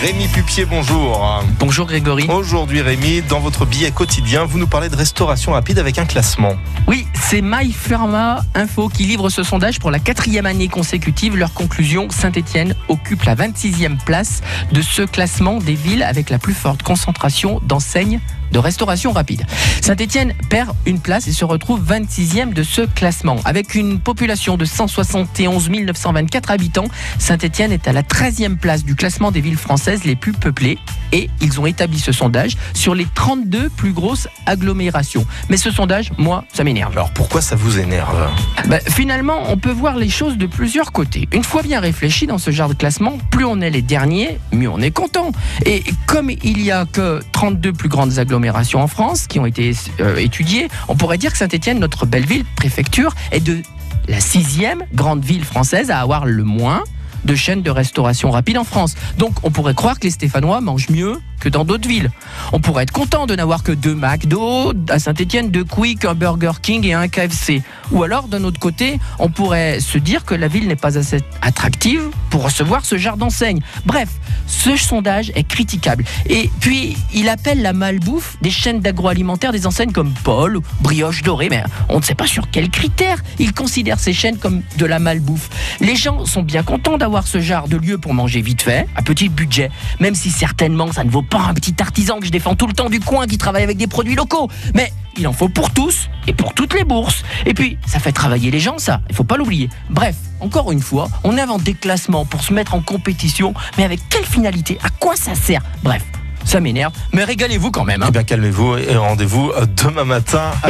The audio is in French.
Rémi Pupier, bonjour. Bonjour Grégory. Aujourd'hui Rémi, dans votre billet quotidien, vous nous parlez de restauration rapide avec un classement. Oui, c'est MyPharma Info qui livre ce sondage pour la quatrième année consécutive. Leur conclusion, Saint-Etienne occupe la 26e place de ce classement des villes avec la plus forte concentration d'enseignes de restauration rapide. Saint-Etienne perd une place et se retrouve 26e de ce classement. Avec une population de 171 924 habitants, Saint-Etienne est à la 13e place du classement des villes françaises les plus peuplées et ils ont établi ce sondage sur les 32 plus grosses agglomérations. Mais ce sondage, moi, ça m'énerve. Alors pourquoi ça vous énerve? Ben, finalement, on peut voir les choses de plusieurs côtés. Une fois bien réfléchi dans ce genre de classement, plus on est les derniers, mieux on est content. Et comme il y a que 32 plus grandes agglomérations en France qui ont été euh, étudiées, on pourrait dire que Saint-Étienne, notre belle ville, préfecture, est de la sixième grande ville française à avoir le moins de chaînes de restauration rapide en France. Donc on pourrait croire que les Stéphanois mangent mieux que dans d'autres villes. On pourrait être content de n'avoir que deux McDo à Saint-Etienne, deux Quick, un Burger King et un KFC. Ou alors, d'un autre côté, on pourrait se dire que la ville n'est pas assez attractive pour recevoir ce genre d'enseigne. Bref, ce sondage est critiquable. Et puis, il appelle la malbouffe des chaînes d'agroalimentaire des enseignes comme Paul ou Brioche Dorée, mais on ne sait pas sur quels critères il considère ces chaînes comme de la malbouffe. Les gens sont bien contents d'avoir ce genre de lieu pour manger vite fait, à petit budget, même si certainement ça ne vaut pas un petit artisan que je défends tout le temps du coin qui travaille avec des produits locaux. Mais il en faut pour tous et pour toutes les bourses. Et puis, ça fait travailler les gens, ça. Il faut pas l'oublier. Bref, encore une fois, on invente des classements pour se mettre en compétition, mais avec quelle finalité? À quoi ça sert? Bref, ça m'énerve, mais régalez-vous quand même. Hein. Eh bien, calmez-vous et rendez-vous demain matin.